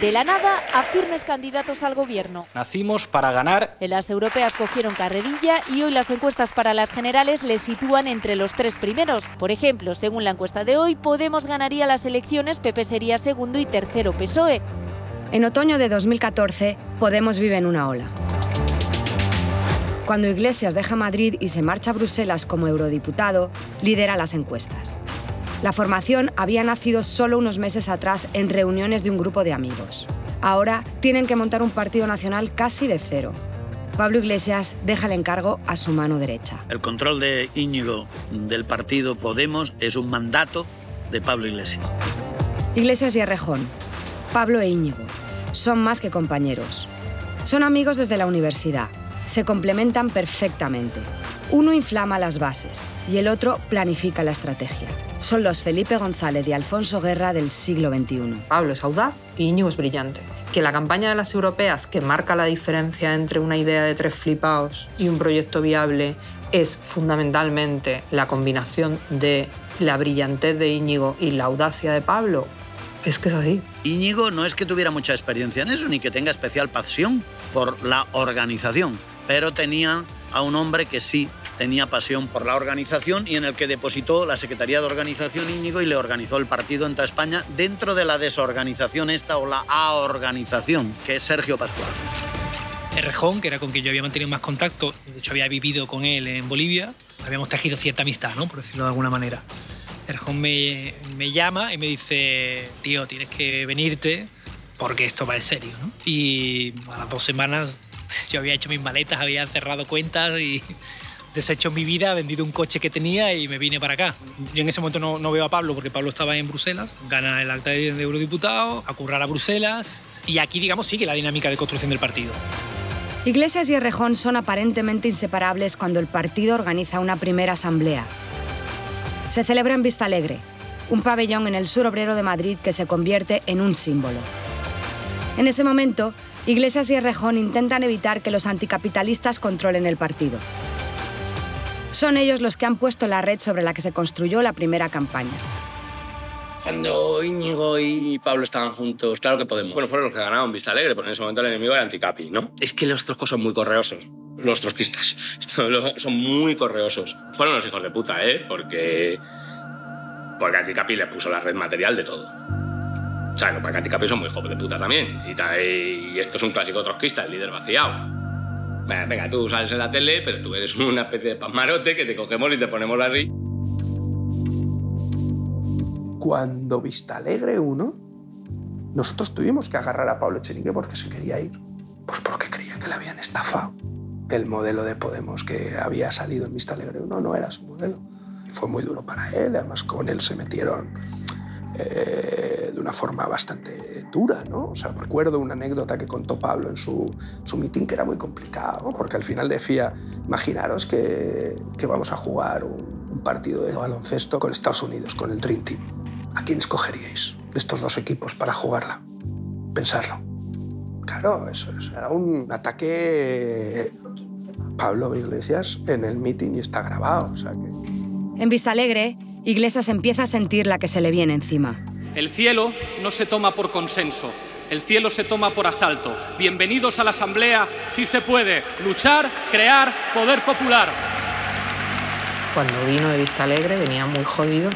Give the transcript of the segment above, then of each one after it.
De la nada a firmes candidatos al gobierno. Nacimos para ganar. En las europeas cogieron carrerilla y hoy las encuestas para las generales les sitúan entre los tres primeros. Por ejemplo, según la encuesta de hoy, Podemos ganaría las elecciones, Pepe sería segundo y tercero PSOE. En otoño de 2014, Podemos vive en una ola. Cuando Iglesias deja Madrid y se marcha a Bruselas como eurodiputado, lidera las encuestas. La formación había nacido solo unos meses atrás en reuniones de un grupo de amigos. Ahora tienen que montar un partido nacional casi de cero. Pablo Iglesias deja el encargo a su mano derecha. El control de Íñigo del partido Podemos es un mandato de Pablo Iglesias. Iglesias y Arrejón, Pablo e Íñigo, son más que compañeros. Son amigos desde la universidad. Se complementan perfectamente. Uno inflama las bases y el otro planifica la estrategia son los Felipe González y Alfonso Guerra del siglo XXI. Pablo es audaz y Íñigo es brillante. Que la campaña de las europeas, que marca la diferencia entre una idea de tres flipaos y un proyecto viable, es fundamentalmente la combinación de la brillantez de Íñigo y la audacia de Pablo, es que es así. Íñigo no es que tuviera mucha experiencia en eso, ni que tenga especial pasión por la organización, pero tenía a un hombre que sí tenía pasión por la organización y en el que depositó la Secretaría de Organización Íñigo y le organizó el partido en toda España dentro de la desorganización esta o la aorganización, que es Sergio Pascual. Errejón, que era con quien yo había mantenido más contacto, de hecho había vivido con él en Bolivia, habíamos tejido cierta amistad, ¿no? por decirlo de alguna manera. Errejón me, me llama y me dice, tío, tienes que venirte porque esto va en serio. ¿no? Y a las dos semanas yo había hecho mis maletas, había cerrado cuentas y deshecho mi vida, vendido un coche que tenía y me vine para acá. Yo en ese momento no, no veo a Pablo porque Pablo estaba en Bruselas, gana el acta de eurodiputado, a a Bruselas y aquí, digamos, sigue la dinámica de construcción del partido. Iglesias y Errejón son aparentemente inseparables cuando el partido organiza una primera asamblea. Se celebra en Vista Alegre, un pabellón en el sur obrero de Madrid que se convierte en un símbolo. En ese momento, Iglesias y Errejón intentan evitar que los anticapitalistas controlen el partido. Son ellos los que han puesto la red sobre la que se construyó la primera campaña. Cuando Íñigo y Pablo estaban juntos, claro que podemos. Bueno, fueron los que ganaron Vista Alegre, pero en ese momento el enemigo era Anticapi, ¿no? Es que los troscos son muy correosos. Los trotskistas son muy correosos. Fueron los hijos de puta, ¿eh? Porque. Porque Anticapi le puso la red material de todo. O sea, los Anticapi son muy hijos de puta también. Y, y esto es un clásico trotskista, el líder vaciado. Venga, tú sales en la tele, pero tú eres una especie de pasmarote que te cogemos y te ponemos así. Cuando Vista Alegre 1, nosotros tuvimos que agarrar a Pablo Echenique porque se quería ir. Pues porque creía que le habían estafado. El modelo de Podemos que había salido en Vista Alegre 1 no era su modelo. Fue muy duro para él, además con él se metieron eh, de una forma bastante dura, ¿no? O sea, recuerdo una anécdota que contó Pablo en su, su mitin que era muy complicado, porque al final decía, imaginaros que, que vamos a jugar un, partido de baloncesto con Estados Unidos, con el Dream Team. ¿A quién escogeríais de estos dos equipos para jugarla? Pensarlo. Claro, eso, era un ataque Pablo Iglesias en el mitin y está grabado. O sea que... En Vista Alegre, Iglesias empieza a sentir la que se le viene encima. El cielo no se toma por consenso, el cielo se toma por asalto. Bienvenidos a la Asamblea, si se puede, luchar, crear poder popular. Cuando vino de Vista Alegre venía muy jodido.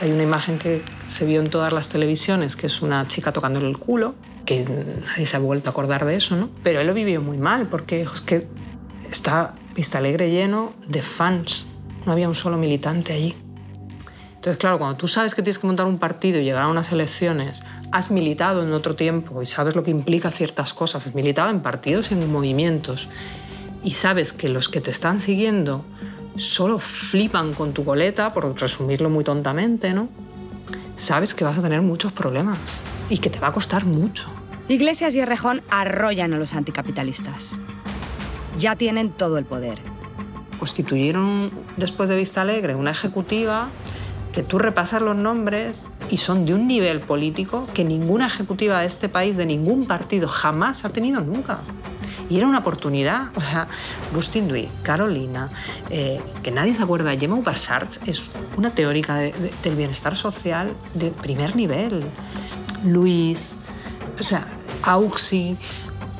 Hay una imagen que se vio en todas las televisiones, que es una chica tocándole el culo, que nadie se ha vuelto a acordar de eso, ¿no? Pero él lo vivió muy mal, porque es que está Vista Alegre lleno de fans. No había un solo militante allí. Entonces, claro, cuando tú sabes que tienes que montar un partido y llegar a unas elecciones, has militado en otro tiempo y sabes lo que implica ciertas cosas, has militado en partidos y en movimientos, y sabes que los que te están siguiendo solo flipan con tu coleta, por resumirlo muy tontamente, ¿no? Sabes que vas a tener muchos problemas y que te va a costar mucho. Iglesias y Errejón arrollan a los anticapitalistas. Ya tienen todo el poder. Constituyeron, después de Vista Alegre, una ejecutiva que tú repasas los nombres y son de un nivel político que ninguna ejecutiva de este país, de ningún partido, jamás ha tenido nunca. Y era una oportunidad. O sea, Bustin Dui, Carolina, eh, que nadie se acuerda, Gemma Ubersarts es una teórica de, de, del bienestar social de primer nivel. Luis, o sea, AUXI.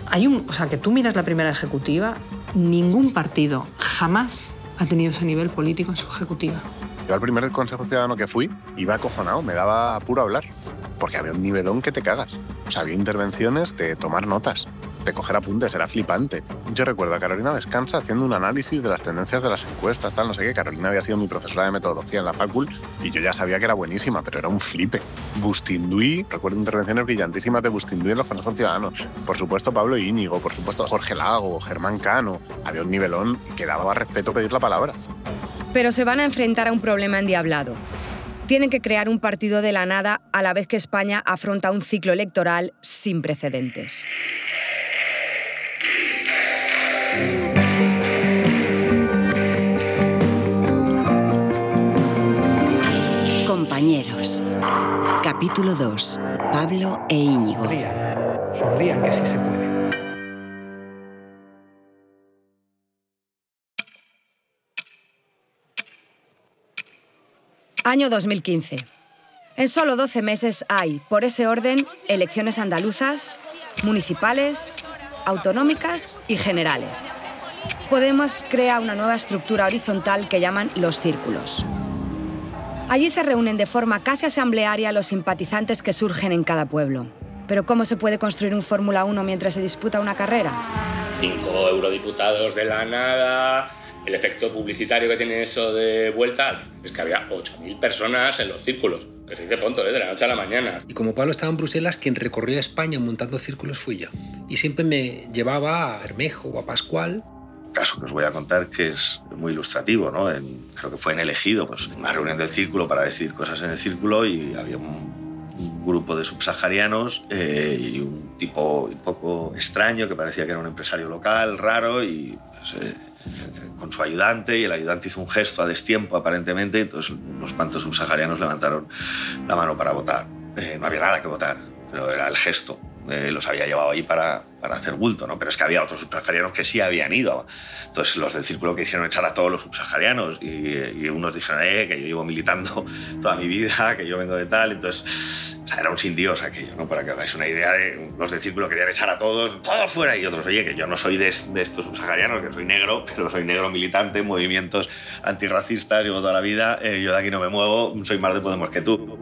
Hay un, o sea, que tú miras la primera ejecutiva, ningún partido jamás ha tenido ese nivel político en su ejecutiva. Yo al primer Consejo Ciudadano que fui iba acojonado, me daba apuro hablar, porque había un nivelón que te cagas. O sea, había intervenciones de tomar notas, de coger apuntes, era flipante. Yo recuerdo a Carolina Descansa haciendo un análisis de las tendencias de las encuestas, tal, no sé qué. Carolina había sido mi profesora de metodología en la facul y yo ya sabía que era buenísima, pero era un flipe. Bustinduí, recuerdo intervenciones brillantísimas de Bustinduí en los consejos ciudadanos. Por supuesto, Pablo Íñigo, por supuesto, Jorge Lago, Germán Cano. Había un nivelón que daba respeto pedir la palabra. Pero se van a enfrentar a un problema endiablado. Tienen que crear un partido de la nada a la vez que España afronta un ciclo electoral sin precedentes. Compañeros. Capítulo 2. Pablo e Íñigo. Sonrían, que sí se puede. Año 2015. En solo 12 meses hay, por ese orden, elecciones andaluzas, municipales, autonómicas y generales. Podemos crea una nueva estructura horizontal que llaman los círculos. Allí se reúnen de forma casi asamblearia los simpatizantes que surgen en cada pueblo. Pero ¿cómo se puede construir un Fórmula 1 mientras se disputa una carrera? Cinco eurodiputados de la nada, el efecto publicitario que tiene eso de vuelta es que había 8.000 personas en los círculos. Que se dice pronto, ¿eh? de la noche a la mañana. Y como Pablo estaba en Bruselas, quien recorrió España montando círculos fui yo. Y siempre me llevaba a Bermejo o a Pascual. Caso que os voy a contar que es muy ilustrativo, ¿no? En- creo que fue en Elegido, pues una reunión del círculo para decir cosas en el círculo y había un, un grupo de subsaharianos eh, y un tipo un poco extraño que parecía que era un empresario local, raro y eh, con su ayudante y el ayudante hizo un gesto a destiempo aparentemente, entonces unos cuantos subsaharianos levantaron la mano para votar. Eh, no había nada que votar, pero era el gesto. Eh, los había llevado ahí para, para hacer bulto, ¿no? Pero es que había otros subsaharianos que sí habían ido. Entonces los del círculo quisieron echar a todos los subsaharianos y, y unos dijeron eh, que yo llevo militando toda mi vida, que yo vengo de tal. Entonces o sea, era un sin Dios aquello, ¿no? Para que hagáis una idea, de, los del círculo querían echar a todos, todos fuera. Y otros, oye, que yo no soy de, de estos subsaharianos, que soy negro, pero soy negro militante, movimientos antirracistas, llevo toda la vida, eh, yo de aquí no me muevo, soy más de Podemos que tú.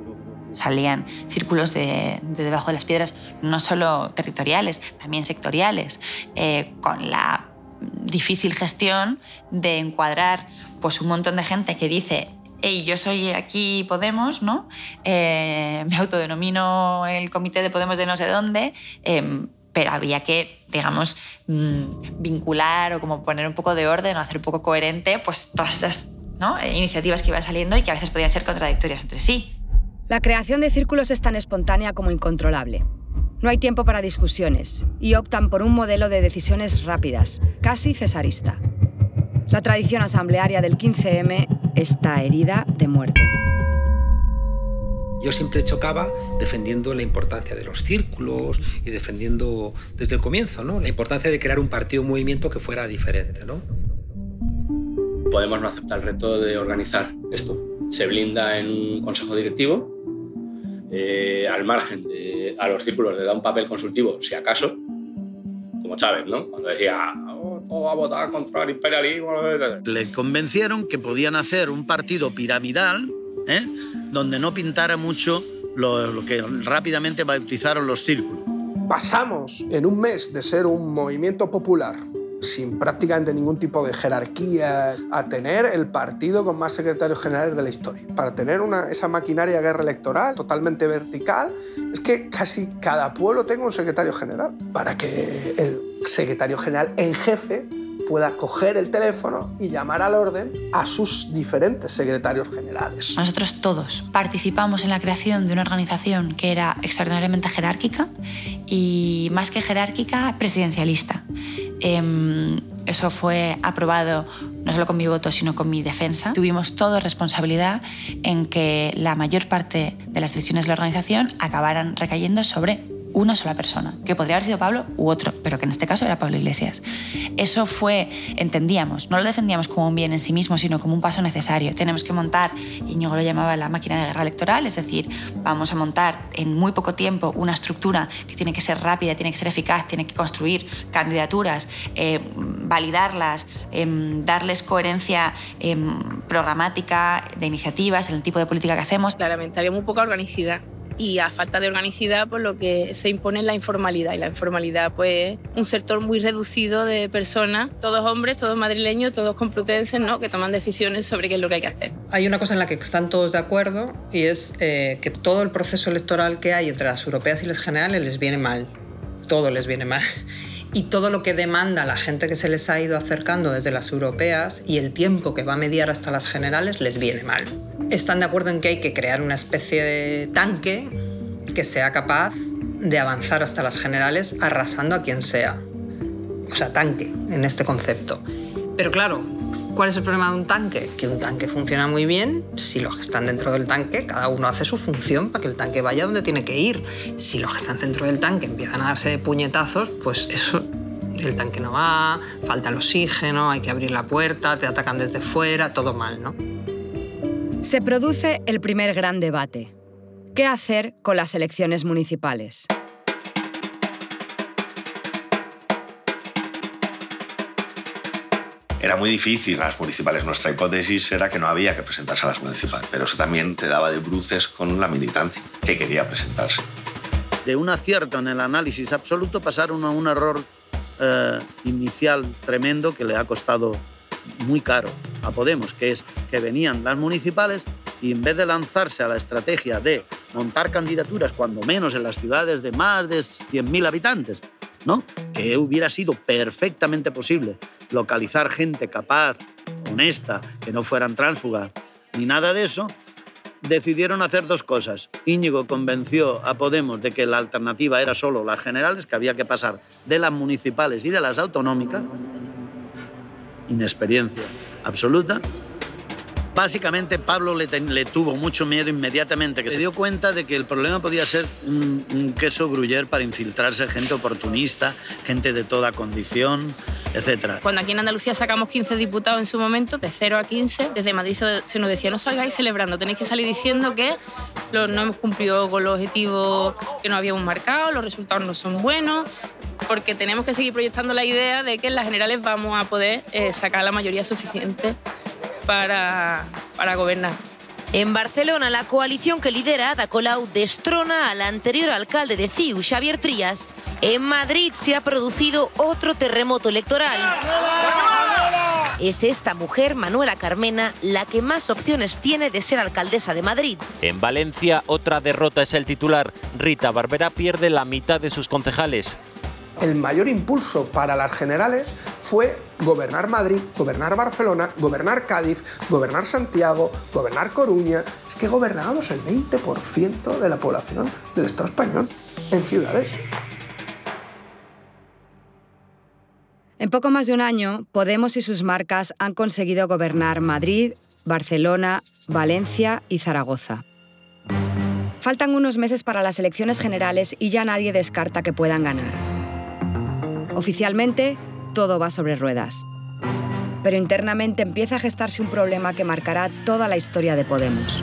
Salían círculos de, de debajo de las piedras, no solo territoriales, también sectoriales, eh, con la difícil gestión de encuadrar pues, un montón de gente que dice hey, yo soy aquí Podemos, ¿no? Eh, me autodenomino el comité de Podemos de no sé dónde, eh, pero había que, digamos, mm, vincular o como poner un poco de orden o hacer un poco coherente pues todas esas ¿no? Iniciativas que iban saliendo y que a veces podían ser contradictorias entre sí. La creación de círculos es tan espontánea como incontrolable. No hay tiempo para discusiones y optan por un modelo de decisiones rápidas, casi cesarista. La tradición asamblearia del 15M está herida de muerte. Yo siempre chocaba defendiendo la importancia de los círculos y defendiendo desde el comienzo ¿no? la importancia de crear un partido, un movimiento que fuera diferente. ¿no? Podemos no aceptar el reto de organizar esto. Se blinda en un consejo directivo, eh, al margen de a los círculos le da un papel consultivo, si acaso, como Chávez, ¿no? Cuando decía, oh, va a votar contra el imperialismo. Le convencieron que podían hacer un partido piramidal, ¿eh? donde no pintara mucho lo, lo que rápidamente bautizaron los círculos. Pasamos en un mes de ser un movimiento popular sin prácticamente ningún tipo de jerarquías, a tener el partido con más secretarios generales de la historia. Para tener una, esa maquinaria de guerra electoral totalmente vertical, es que casi cada pueblo tenga un secretario general. Para que el secretario general en jefe pueda coger el teléfono y llamar al orden a sus diferentes secretarios generales. Nosotros todos participamos en la creación de una organización que era extraordinariamente jerárquica y más que jerárquica, presidencialista. Eh, eso fue aprobado no solo con mi voto, sino con mi defensa. Tuvimos toda responsabilidad en que la mayor parte de las decisiones de la organización acabaran recayendo sobre una sola persona, que podría haber sido Pablo u otro, pero que en este caso era Pablo Iglesias. Eso fue, entendíamos, no lo defendíamos como un bien en sí mismo, sino como un paso necesario. Tenemos que montar, Íñigo lo llamaba la máquina de guerra electoral, es decir, vamos a montar en muy poco tiempo una estructura que tiene que ser rápida, tiene que ser eficaz, tiene que construir candidaturas, eh, validarlas, em, darles coherencia em, programática de iniciativas, en el tipo de política que hacemos. Claramente, había muy poca organicidad y a falta de organicidad, por lo que se impone la informalidad. Y la informalidad, pues, un sector muy reducido de personas, todos hombres, todos madrileños, todos complutenses, ¿no? que toman decisiones sobre qué es lo que hay que hacer. Hay una cosa en la que están todos de acuerdo y es eh, que todo el proceso electoral que hay entre las europeas y las generales les viene mal. Todo les viene mal y todo lo que demanda la gente que se les ha ido acercando desde las europeas y el tiempo que va a mediar hasta las generales les viene mal. Están de acuerdo en que hay que crear una especie de tanque que sea capaz de avanzar hasta las generales arrasando a quien sea. O sea, tanque en este concepto. Pero claro, ¿cuál es el problema de un tanque? Que un tanque funciona muy bien si los que están dentro del tanque, cada uno hace su función para que el tanque vaya donde tiene que ir. Si los que están dentro del tanque empiezan a darse puñetazos, pues eso el tanque no va, falta el oxígeno, hay que abrir la puerta, te atacan desde fuera, todo mal, ¿no? Se produce el primer gran debate. ¿Qué hacer con las elecciones municipales? Era muy difícil las municipales. Nuestra hipótesis era que no había que presentarse a las municipales, pero eso también te daba de bruces con la militancia que quería presentarse. De un acierto en el análisis absoluto pasaron a un error eh, inicial tremendo que le ha costado muy caro a Podemos, que es que venían las municipales y en vez de lanzarse a la estrategia de montar candidaturas, cuando menos en las ciudades de más de 100.000 habitantes, ¿no? que hubiera sido perfectamente posible localizar gente capaz, honesta, que no fueran tránsfugas, ni nada de eso, decidieron hacer dos cosas. Íñigo convenció a Podemos de que la alternativa era solo las generales, que había que pasar de las municipales y de las autonómicas. Inexperiencia absoluta. Básicamente Pablo le, tuvo mucho miedo inmediatamente, que se dio cuenta de que el problema podía ser un, queso gruyer para infiltrarse gente oportunista, gente de toda condición, etc. Cuando aquí en Andalucía sacamos 15 diputados en su momento, de 0 a 15, desde Madrid se, nos decía no salgáis celebrando, tenéis que salir diciendo que no hemos cumplido con los objetivos que nos habíamos marcado, los resultados no son buenos, porque tenemos que seguir proyectando la idea de que en las generales vamos a poder eh, sacar la mayoría suficiente para, para gobernar. En Barcelona, la coalición que lidera Ada Colau destrona al anterior alcalde de CIU, Xavier Trías. En Madrid se ha producido otro terremoto electoral. Es esta mujer, Manuela Carmena, la que más opciones tiene de ser alcaldesa de Madrid. En Valencia, otra derrota es el titular. Rita Barbera pierde la mitad de sus concejales el mayor impulso para las generales fue gobernar Madrid, gobernar Barcelona, gobernar Cádiz, gobernar Santiago, gobernar Coruña. Es que gobernábamos el 20% de la población del Estado español en ciudades. En poco más de un año, Podemos y sus marcas han conseguido gobernar Madrid, Barcelona, Valencia y Zaragoza. Faltan unos meses para las elecciones generales y ya nadie descarta que puedan ganar. Oficialmente, todo va sobre ruedas. Pero internamente empieza a gestarse un problema que marcará toda la historia de Podemos.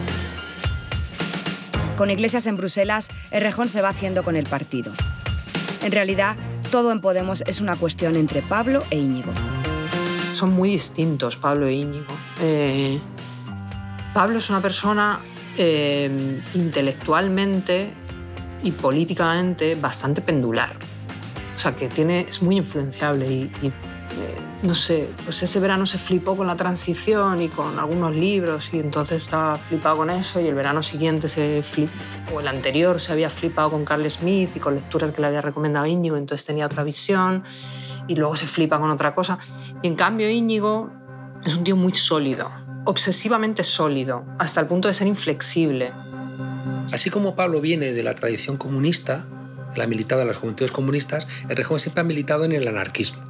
Con Iglesias en Bruselas, el rejón se va haciendo con el partido. En realidad, todo en Podemos es una cuestión entre Pablo e Íñigo. Son muy distintos Pablo e Íñigo. Eh, Pablo es una persona eh, intelectualmente y políticamente bastante pendular. O sea, que tiene, es muy influenciable y, eh, no sé, pues ese verano se flipó con la transición y con algunos libros y entonces estaba flipado con eso y el verano siguiente se flipó, o el anterior se había flipado con Carl Smith y con lecturas que le había recomendado Íñigo, entonces tenía otra visión y luego se flipa con otra cosa. Y en cambio Íñigo es un tío muy sólido, obsesivamente sólido, hasta el punto de ser inflexible. Así como Pablo viene de la tradición comunista, la militado en las juventudes comunistas, el régimen siempre ha militado en el anarquismo.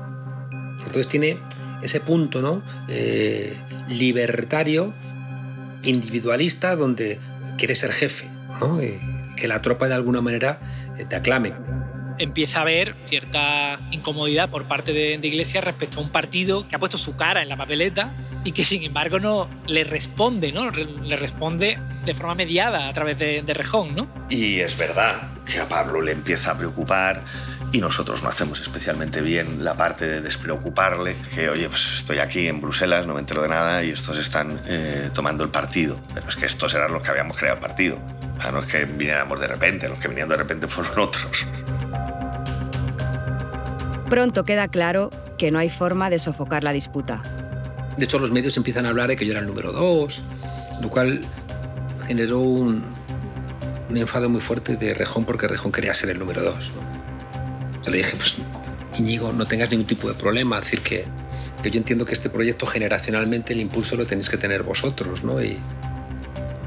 Entonces tiene ese punto ¿no? Eh, libertario, individualista, donde quiere ser jefe, que la tropa de alguna manera te aclame. Empieza a haber cierta incomodidad por parte de, de Iglesias respecto a un partido que ha puesto su cara en la papeleta y que sin embargo no le responde, ¿no? Le responde de forma mediada a través de, de Rejón, ¿no? Y es verdad que a Pablo le empieza a preocupar y nosotros no hacemos especialmente bien la parte de despreocuparle, que oye, pues estoy aquí en Bruselas, no me entero de nada y estos están eh, tomando el partido. Pero es que estos eran los que habíamos creado el partido. O sea, no es que viniéramos de repente, los que vinieron de repente fueron otros. Pronto queda claro que no hay forma de sofocar la disputa. De hecho, los medios empiezan a hablar de que yo era el número dos, lo cual generó un, enfado muy fuerte de Rejón porque Rejón quería ser el número dos. ¿no? Le dije, pues Íñigo, no tengas ningún tipo de problema, decir que, que yo entiendo que este proyecto generacionalmente el impulso lo tenéis que tener vosotros, ¿no? Y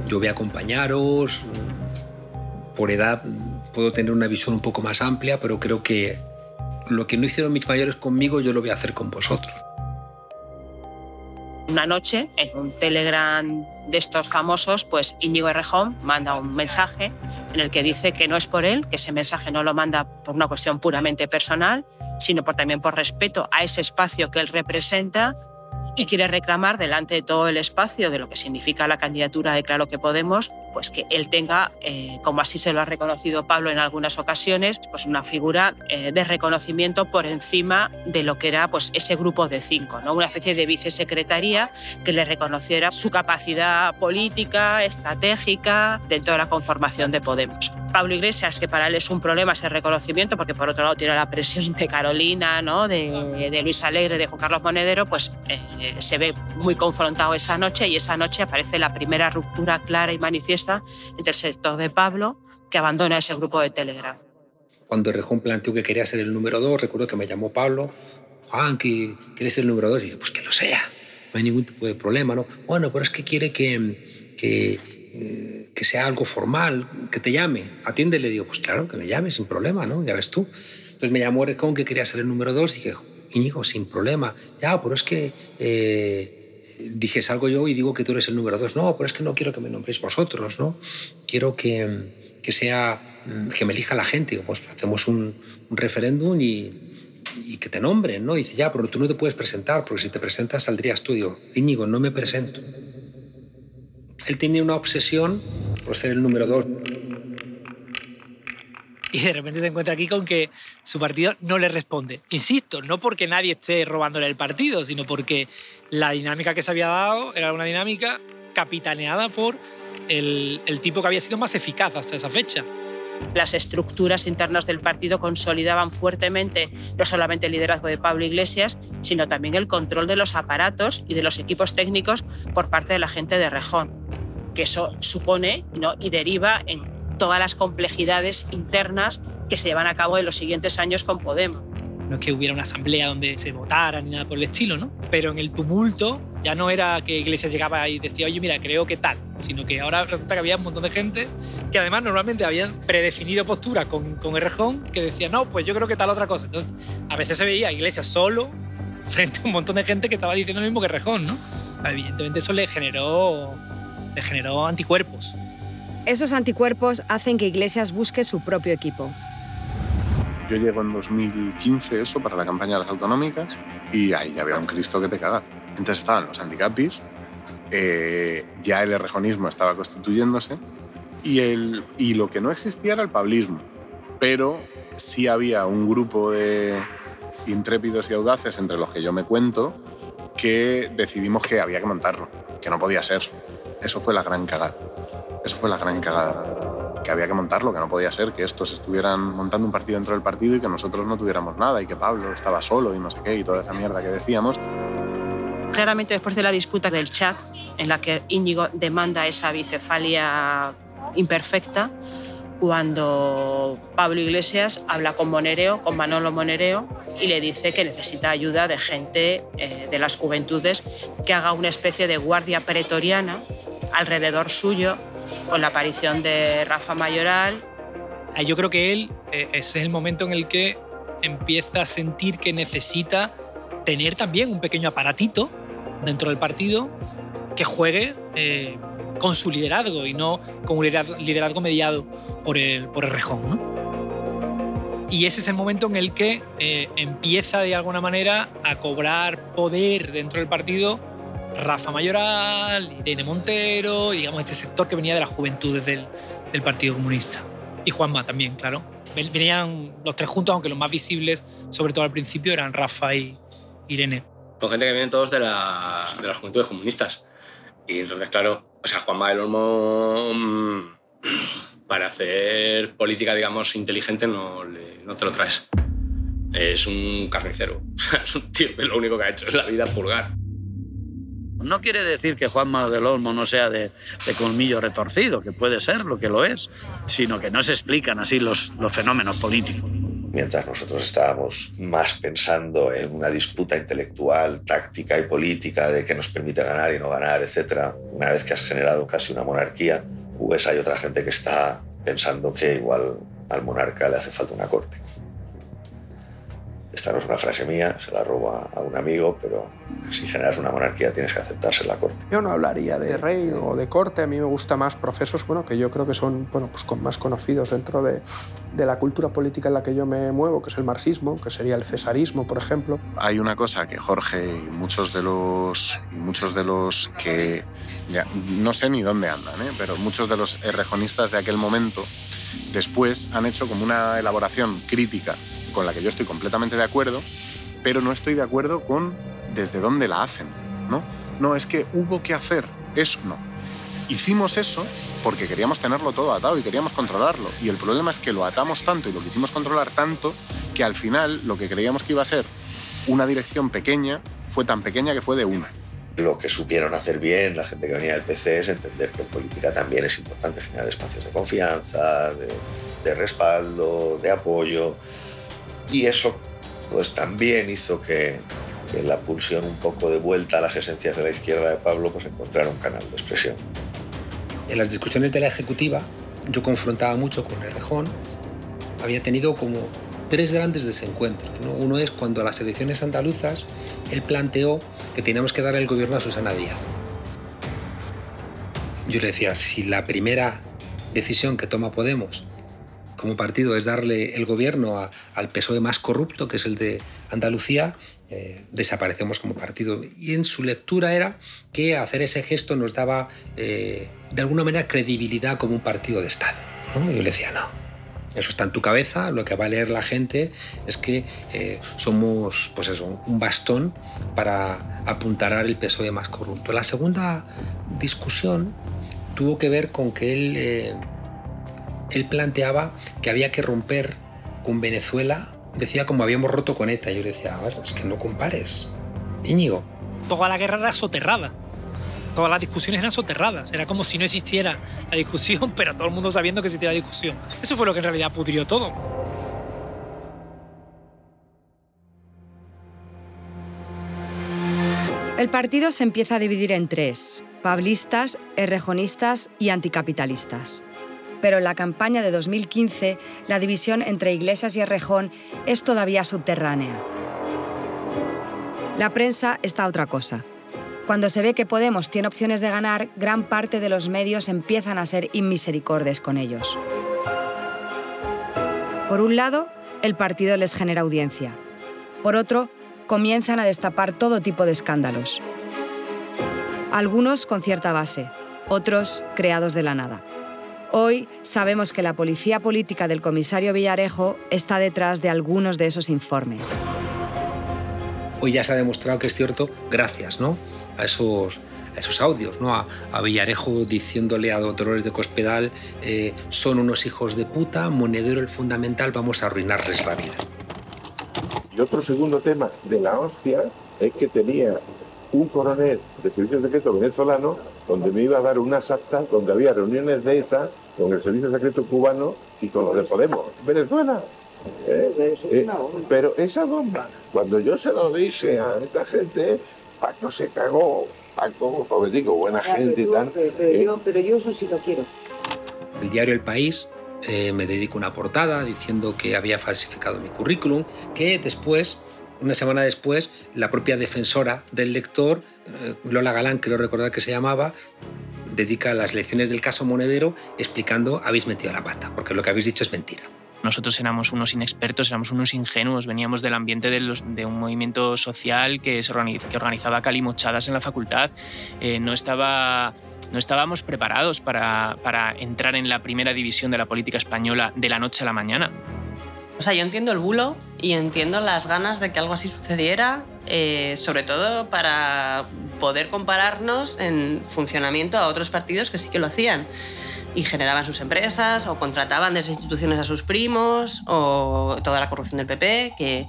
yo voy a acompañaros, por edad puedo tener una visión un poco más amplia, pero creo que lo que no hicieron mis mayores conmigo yo lo voy a hacer con vosotros. Una noche, en un Telegram de estos famosos, pues Íñigo Errejón manda un mensaje en el que dice que no es por él, que ese mensaje no lo manda por una cuestión puramente personal, sino por, también por respeto a ese espacio que él representa y quiere reclamar delante de todo el espacio de lo que significa la candidatura de Claro que Podemos, pues que él tenga, eh, como así se lo ha reconocido Pablo en algunas ocasiones, pues una figura eh, de reconocimiento por encima de lo que era pues ese grupo de cinco, ¿no? una especie de vicesecretaría que le reconociera su capacidad política, estratégica dentro de la conformación de Podemos. Pablo Iglesias, que para él es un problema ese reconocimiento, porque por otro lado tiene la presión de Carolina, ¿no? de, Luis Alegre, de Juan Carlos Monedero, pues eh, se ve muy confrontado esa noche y esa noche aparece la primera ruptura clara y manifiesta entre el sector de Pablo, que abandona ese grupo de Telegram. Cuando Rejón planteó que quería ser el número dos, recuerdo que me llamó Pablo, Juan, que quieres ser el número dos, y dije, pues que lo sea, no hay ningún tipo de problema, ¿no? Bueno, pero es que quiere que, que, eh, que sea algo formal, que te llame, atiende, le digo, pues claro, que me llame sin problema, ¿no? Ya ves tú. Entonces me llamó Rejón que quería ser el número dos, y dije, Íñigo, sin problema. Ya, pero es que eh, dije, salgo yo y digo que tú eres el número dos. No, pero es que no quiero que me nombréis vosotros, ¿no? Quiero que, que sea, que me elija la gente. Pues hacemos un, referéndum y, que te nombren, ¿no? Dice, ya, pero tú no te puedes presentar, porque si te presentas saldrías tú. Digo, Íñigo, no me presento. Él tiene una obsesión por ser el número dos y de repente se encuentra aquí con que su partido no le responde. Insisto, no porque nadie esté robándole el partido, sino porque la dinámica que se había dado era una dinámica capitaneada por el, tipo que había sido más eficaz hasta esa fecha. Las estructuras internas del partido consolidaban fuertemente no solamente el liderazgo de Pablo Iglesias, sino también el control de los aparatos y de los equipos técnicos por parte de la gente de Rejón. Que eso supone ¿no? y deriva en todas las complejidades internas que se llevan a cabo en los siguientes años con Podemos. No es que hubiera una asamblea donde se votara ni nada por el estilo, ¿no? Pero en el tumulto ya no era que Iglesias llegaba y decía, oye, mira, creo que tal, sino que ahora resulta que había un montón de gente que además normalmente habían predefinido postura con, con Errejón que decía, no, pues yo creo que tal otra cosa. Entonces, a veces se veía a Iglesias solo frente a un montón de gente que estaba diciendo lo mismo que Errejón, ¿no? Evidentemente eso le generó, le generó anticuerpos. Esos anticuerpos hacen que Iglesias busque su propio equipo. Yo llego en 2015, eso, para la campaña de las autonómicas, y ahí ya había un Cristo que te caga. Entonces estaban los handicapis, eh, ya el errejonismo estaba constituyéndose, y, el, y lo que no existía era el pablismo. Pero sí había un grupo de intrépidos y audaces, entre los que yo me cuento, que decidimos que había que montarlo, que no podía ser. Eso fue la gran cagada. Eso fue la gran cagada. Que había que montarlo, que no podía ser que estos estuvieran montando un partido dentro del partido y que nosotros no tuviéramos nada y que Pablo estaba solo y no sé qué y toda esa mierda que decíamos. Claramente después de la disputa del chat, en la que Íñigo demanda esa bicefalia imperfecta, cuando Pablo Iglesias habla con Monereo, con Manolo Monereo, y le dice que necesita ayuda de gente eh, de las juventudes que haga una especie de guardia pretoriana alrededor suyo con la aparición de Rafa Mayoral. Yo creo que él, eh, ese es el momento en el que empieza a sentir que necesita tener también un pequeño aparatito dentro del partido que juegue eh, con su liderazgo y no con un liderazgo mediado por el, por el rejón. ¿no? Y ese es el momento en el que eh, empieza de alguna manera a cobrar poder dentro del partido Rafa Mayoral, Irene Montero, y digamos este sector que venía de las juventudes del, del Partido Comunista. Y Juanma también, claro. Venían los tres juntos, aunque los más visibles, sobre todo al principio, eran Rafa y Irene. Con gente que vienen todos de, la, de las juventudes comunistas. Y entonces, claro, o sea, Juanma del Olmo, mm, para hacer política, digamos, inteligente, no, le, no te lo traes. Es un carnicero. es un tío que lo único que ha hecho es la vida pulgar. No quiere decir que Juanma del Olmo no sea de, colmillo retorcido, que puede ser lo que lo es, sino que no se explican así los, los fenómenos políticos. Mientras nosotros estábamos más pensando en una disputa intelectual, táctica y política de qué nos permite ganar y no ganar, etc., una vez que has generado casi una monarquía, pues hay otra gente que está pensando que igual al monarca le hace falta una corte. Esta no es una frase mía, se la robo a un amigo, pero si generas una monarquía tienes que aceptarse en la corte. Yo no hablaría de rey o de corte, a mí me gusta más procesos bueno, que yo creo que son bueno, pues con más conocidos dentro de, de la cultura política en la que yo me muevo, que es el marxismo, que sería el cesarismo, por ejemplo. Hay una cosa que Jorge y muchos de los, y muchos de los que, ya, no sé ni dónde andan, ¿eh? pero muchos de los errejonistas de aquel momento después han hecho como una elaboración crítica con la que yo estoy completamente de acuerdo, pero no estoy de acuerdo con desde dónde la hacen, ¿no? No, es que hubo que hacer eso, no. Hicimos eso porque queríamos tenerlo todo atado y queríamos controlarlo. Y el problema es que lo atamos tanto y lo quisimos controlar tanto que al final lo que creíamos que iba a ser una dirección pequeña fue tan pequeña que fue de una. Lo que supieron hacer bien la gente que venía del PC es entender que en política también es importante generar espacios de confianza, de, de respaldo, de apoyo. Y eso pues también hizo que, que, la pulsión un poco de vuelta a las esencias de la izquierda de Pablo pues encontrara un canal de expresión. En las discusiones de la ejecutiva yo confrontaba mucho con Errejón. Había tenido como tres grandes desencuentros. ¿no? Uno es cuando a las elecciones andaluzas él planteó que teníamos que dar el gobierno a Susana Díaz. Yo le decía, si la primera decisión que toma Podemos como partido es darle el gobierno a, al PSOE más corrupto, que es el de Andalucía, eh, desaparecemos como partido. Y en su lectura era que hacer ese gesto nos daba, eh, de alguna manera, credibilidad como un partido de Estado. Y yo le decía, no, eso está en tu cabeza, lo que va a leer la gente es que eh, somos pues eso, un bastón para apuntalar el PSOE más corrupto. La segunda discusión tuvo que ver con que él él planteaba que había que romper con Venezuela, decía como habíamos roto con ETA. Yo le decía, a ver, es que no compares. Íñigo. Toda la guerra era soterrada. Todas las discusiones eran soterradas. Era como si no existiera la discusión, pero todo el mundo sabiendo que existía la discusión. Eso fue lo que en realidad pudrió todo. El partido se empieza a dividir en tres, pablistas, errejonistas y anticapitalistas pero en la campaña de 2015 la división entre Iglesias y Errejón es todavía subterránea. La prensa está a otra cosa. Cuando se ve que Podemos tiene opciones de ganar, gran parte de los medios empiezan a ser inmisericordes con ellos. Por un lado, el partido les genera audiencia. Por otro, comienzan a destapar todo tipo de escándalos. Algunos con cierta base, otros creados de la nada. Hoy sabemos que la policía política del comisario Villarejo está detrás de algunos de esos informes. Hoy ya se ha demostrado que es cierto gracias ¿no? a, esos, a esos audios, ¿no? a, a Villarejo diciéndole a Dolores de Cospedal eh, son unos hijos de puta, monedero el fundamental, vamos a arruinarles la vida. Y otro segundo tema de la hostia es que tenía un coronel de servicio secreto venezolano donde me iba a dar unas actas donde había reuniones de ETA con el servicio secreto cubano y con los de Podemos. Venezuela. ¿Eh? Eh, pero esa bomba, cuando yo se lo dije a esta gente, Paco se cagó. Paco, pues digo, buena Ya, gente y pero, tal. pero- pero Eh, yo, pero yo eso sí lo quiero. El diario El País eh, me dedica una portada diciendo que había falsificado mi currículum, que después, una semana después, la propia defensora del lector, eh, Lola Galán, creo recordar que se llamaba, dedica las lecciones del caso Monedero explicando habéis metido la pata, porque lo que habéis dicho es mentira. nosotros éramos unos inexpertos, éramos unos ingenuos, veníamos del ambiente de, los, de un movimiento social que, se organiz, que organizaba calimochadas en la facultad, eh, no, estaba, no estábamos preparados para, para entrar en la primera división de la política española de la noche a la mañana. O sea, yo entiendo el bulo y entiendo las ganas de que algo así sucediera, eh, sobre todo para poder compararnos en funcionamiento a otros partidos que sí que lo hacían y generaban sus empresas o contrataban desde instituciones a sus primos o toda la corrupción del PP, que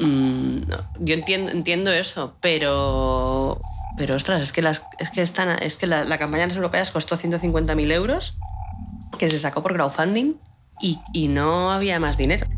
mm, yo entiendo, entiendo eso, pero, pero ostras, es que, las, es que, están, es que la, la campaña de las europeas costó 150.000 euros, que se sacó por crowdfunding y, y no había más dinero.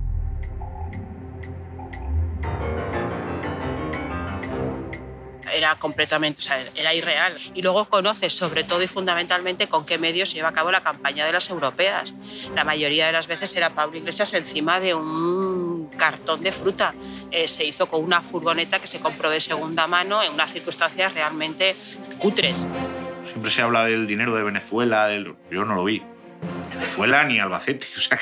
Era completamente, o sea, era irreal. Y luego conoces sobre todo y fundamentalmente con qué medios se lleva a cabo la campaña de las europeas. La mayoría de las veces era Pablo Iglesias encima de un cartón de fruta. Eh, se hizo con una furgoneta que se compró de segunda mano en unas circunstancias realmente cutres. Siempre se habla del dinero de Venezuela, del... yo no lo vi. Venezuela ni Albacete, o sea,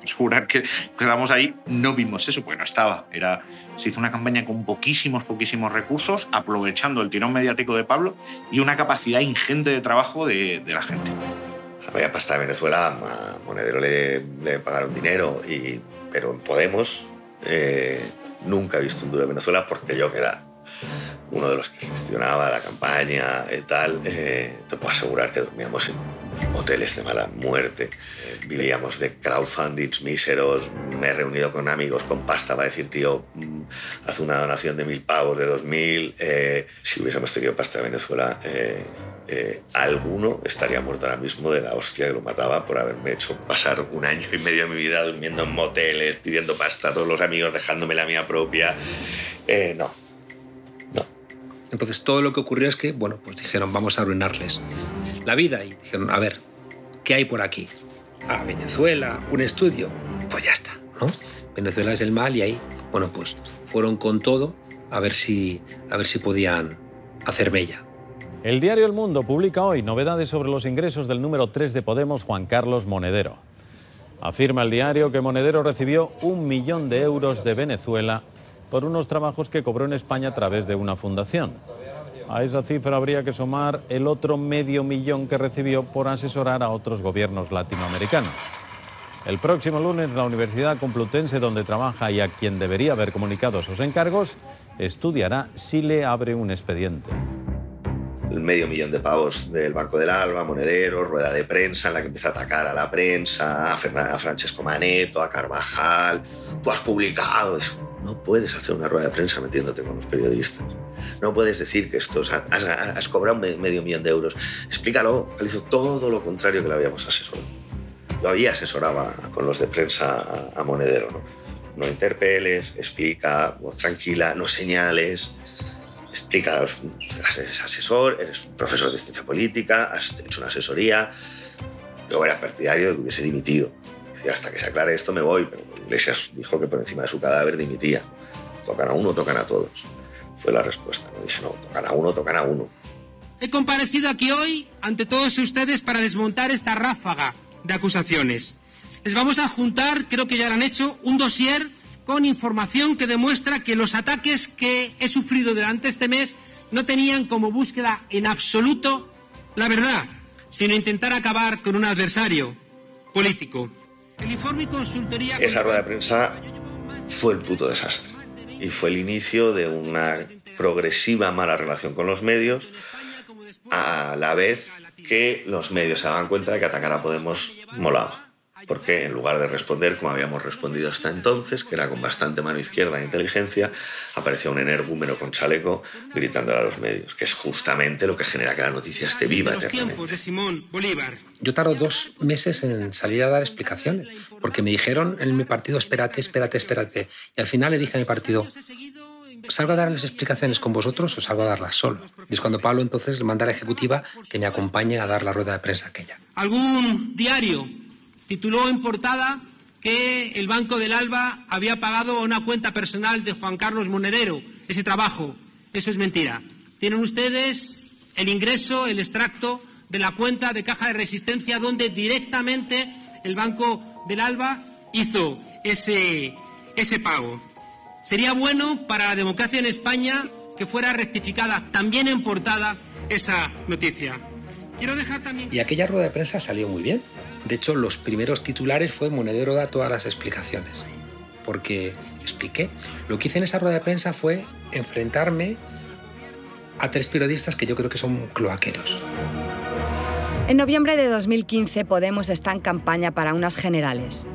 asegurar que quedamos ahí, no vimos eso, porque no estaba. Era, se hizo una campaña con poquísimos, poquísimos recursos, aprovechando el tirón mediático de Pablo y una capacidad ingente de trabajo de, de la gente. La media pasta de Venezuela, a Monedero le, le pagaron dinero, y, pero en Podemos eh, nunca he visto un duro de Venezuela porque yo que era uno de los que gestionaba la campaña y tal, eh, te puedo asegurar que dormíamos en hoteles de mala muerte, vivíamos de crowdfundings míseros, me he reunido con amigos con pasta para decir, tío, mm, haz una donación de mil pavos, de dos mil, eh, si hubiésemos tenido pasta de Venezuela, eh, eh, alguno estaría muerto ahora mismo de la hostia que lo mataba por haberme hecho pasar un año y medio de mi vida durmiendo en moteles, pidiendo pasta a todos los amigos, dejándome la mía propia. Eh, no, Entonces todo lo que ocurrió es que, bueno, pues dijeron, vamos a arruinarles la vida y dijeron, a ver, ¿qué hay por aquí? A Venezuela, un estudio, pues ya está, ¿no? Venezuela es el mal y ahí, bueno, pues fueron con todo a ver si, a ver si podían hacer mella. El diario El Mundo publica hoy novedades sobre los ingresos del número 3 de Podemos, Juan Carlos Monedero. Afirma el diario que Monedero recibió un millón de euros de Venezuela por unos trabajos que cobró en España a través de una fundación. A esa cifra habría que sumar el otro medio millón que recibió por asesorar a otros gobiernos latinoamericanos. El próximo lunes la Universidad Complutense donde trabaja y a quien debería haber comunicado esos encargos estudiará si le abre un expediente. el medio millón de pavos del Banco del Alba, Monedero, rueda de prensa en la que empieza a atacar a la prensa, a Francesco Maneto, a Carvajal. Tú has publicado eso. No puedes hacer una rueda de prensa metiéndote con los periodistas. No puedes decir que esto, o has, cobrado me- medio millón de euros. Explícalo. Él hizo todo lo contrario que le habíamos asesorado. Yo había asesoraba con los de prensa a, a Monedero, ¿no? No interpeles, explica, voz tranquila, no señales explica, eres asesor, eres profesor de ciencia política, has hecho una asesoría. Yo era partidario de que hubiese dimitido. Decía, hasta que se aclare esto me voy, pero Iglesias dijo que por encima de su cadáver dimitía. Tocan a uno, tocan a todos. Fue la respuesta. ¿no? Dije, no, tocan a uno, tocan a uno. He comparecido aquí hoy ante todos ustedes para desmontar esta ráfaga de acusaciones. Les vamos a juntar, creo que ya lo han hecho, un dossier con información que demuestra que los ataques que he sufrido durante este mes no tenían como búsqueda en absoluto la verdad, sino intentar acabar con un adversario político. Esa rueda de prensa fue el puto desastre. Y fue el inicio de una progresiva mala relación con los medios, a la vez que los medios se daban cuenta de que atacar a Podemos molaba. Porque en lugar de responder como habíamos respondido hasta entonces, que era con bastante mano izquierda e inteligencia, aparecía un energúmeno con chaleco gritándole a los medios, que es justamente lo que genera que la noticia esté viva eternamente. tiempos de Simón Bolívar. Yo tardo dos meses en salir a dar explicaciones, porque me dijeron en mi partido, espérate, espérate, espérate. Y al final le dije a mi partido, ¿salgo a darles explicaciones con vosotros o salgo a darlas solo? Y es cuando Pablo entonces le manda a la ejecutiva que me acompañe a dar la rueda de prensa aquella. Algún diario tituló en portada que el Banco del Alba había pagado a una cuenta personal de Juan Carlos Monedero ese trabajo. Eso es mentira. Tienen ustedes el ingreso, el extracto de la cuenta de caja de resistencia donde directamente el Banco del Alba hizo ese, ese pago. Sería bueno para la democracia en España que fuera rectificada también en portada esa noticia. Quiero dejar también... Y aquella rueda de prensa salió muy bien. De hecho, los primeros titulares fue Monedero da todas las explicaciones. Porque expliqué. Lo que hice en esa rueda de prensa fue enfrentarme a tres periodistas que yo creo que son cloaqueros. En noviembre de 2015 Podemos está en campaña para unas generales.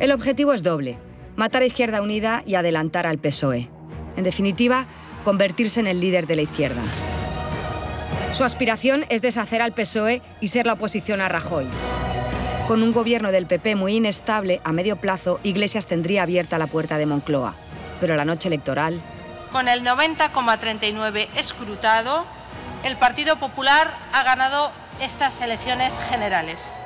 El objetivo es doble, matar a Izquierda Unida y adelantar al PSOE. En definitiva, convertirse en el líder de la izquierda. Su aspiración es deshacer al PSOE y ser la oposición a Rajoy. Con un gobierno del PP muy inestable, a medio plazo, Iglesias tendría abierta la puerta de Moncloa. Pero la noche electoral... Con el 90,39 escrutado, el Partido Popular ha ganado estas elecciones generales.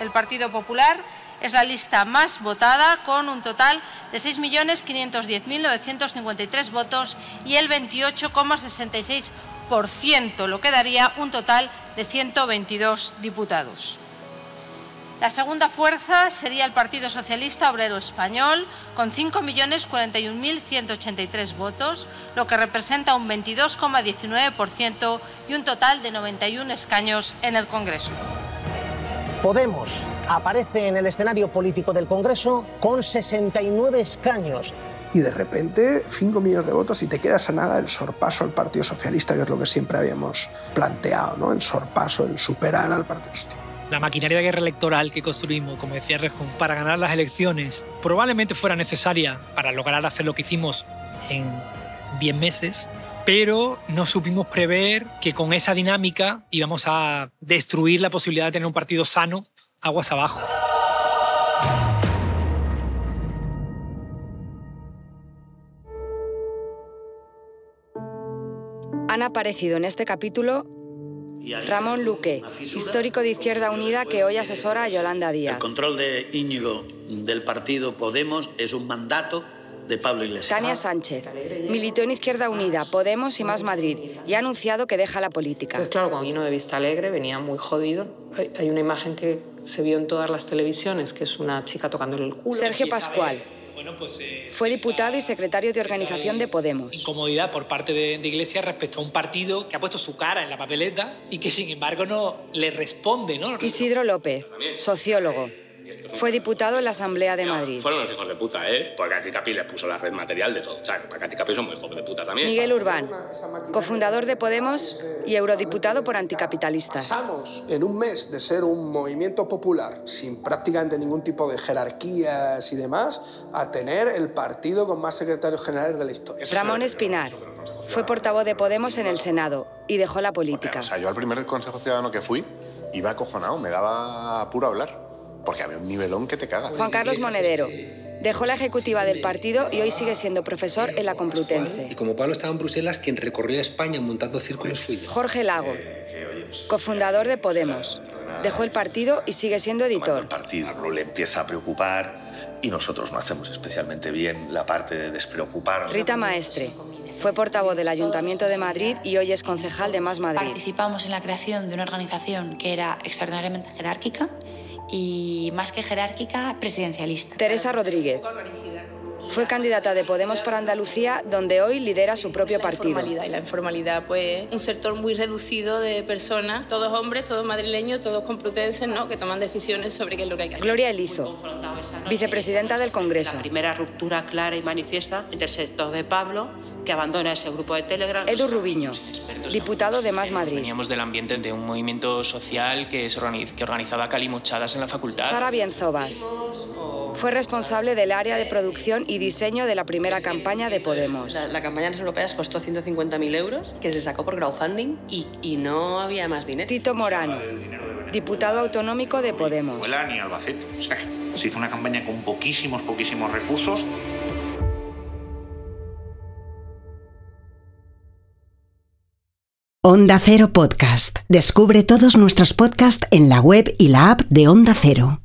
El Partido Popular es la lista más votada con un total de 6.510.953 votos y el 28,66%, lo que daría un total de 122 diputados. La segunda fuerza sería el Partido Socialista Obrero Español, con 5.041.183 votos, lo que representa un 22,19% y un total de 91 escaños en el Congreso. Podemos aparece en el escenario político del Congreso con 69 escaños. Y de repente, 5 millones de votos y te quedas a nada el sorpaso al Partido Socialista, que es lo que siempre habíamos planteado, ¿no? El sorpaso, el superar al Partido Socialista la maquinaria de guerra electoral que construimos, como decía Rejón, para ganar las elecciones, probablemente fuera necesaria para lograr hacer lo que hicimos en 10 meses, pero no supimos prever que con esa dinámica íbamos a destruir la posibilidad de tener un partido sano aguas abajo. Han aparecido en este capítulo Ramón Luque, histórico de Izquierda Unida que hoy asesora a Yolanda Díaz. El control de Íñigo del partido Podemos es un mandato de Pablo Iglesias. Tania Sánchez, militó en Izquierda Unida, Podemos y Más Madrid y ha anunciado que deja la política. Pues claro, cuando vino de Vista Alegre venía muy jodido. Hay una imagen que se vio en todas las televisiones, que es una chica tocando el culo. Sergio Pascual, pues, eh, Fue diputado y secretario de organización de Podemos. Incomodidad por parte de, de, Iglesias respecto a un partido que ha puesto su cara en la papeleta y que sin embargo no le responde, ¿no? Isidro López, sociólogo. Fue diputado en la Asamblea de Madrid. Fueron los hijos de puta, ¿eh? Porque Katy Capi les puso la red material de todo. O sea, Katy Capi son muy hijos de puta también. Miguel Urbán, cofundador de Podemos y eurodiputado por anticapitalistas. Pasamos en un mes de ser un movimiento popular sin prácticamente ningún tipo de jerarquías y demás a tener el partido con más secretarios generales de la historia. Ramón Espinar. Fue portavoz de Podemos en el Senado y dejó la política. O sea, yo al primer Consejo Ciudadano que fui iba acojonado, me daba apuro hablar porque había un nivelón que te cagas. Juan Carlos Monedero. Dejó la ejecutiva del partido y hoy sigue siendo profesor en la Complutense. Y como Pablo estaba en Bruselas, quien recorrió España montando círculos suyos. Jorge Lago, cofundador de Podemos. Dejó el partido y sigue siendo editor. El partido le empieza a preocupar y nosotros no hacemos especialmente bien la parte de despreocupar. Rita Maestre. Fue portavoz del Ayuntamiento de Madrid y hoy es concejal de Más Madrid. Participamos en la creación de una organización que era extraordinariamente jerárquica y más que jerárquica, presidencialista. Teresa Rodríguez. Fue candidata de Podemos por Andalucía, donde hoy lidera su propio partido. La informalidad, y la informalidad, pues, un sector muy reducido de personas, todos hombres, todos madrileños, todos complutenses, ¿no? que toman decisiones sobre qué es lo que hay que hacer. Gloria Elizo, vicepresidenta del Congreso. La primera ruptura clara y manifiesta entre el sector de Pablo, que abandona ese grupo de Telegram. Edu Rubiño, diputado de Más Madrid. Veníamos del ambiente de un movimiento social que, se organiz que organizaba calimochadas en la facultad. Sara Bienzobas. Fue responsable del área de producción y diseño de la primera campaña de Podemos. La, la campaña de las europeas costó 150.000 euros, que se sacó por crowdfunding y, y, no había más dinero. Tito Morano, diputado autonómico de Podemos. Ni Albacete. O sea, se hizo una campaña con poquísimos, poquísimos recursos. Onda Cero Podcast. Descubre todos nuestros podcasts en la web y la app de Onda Cero.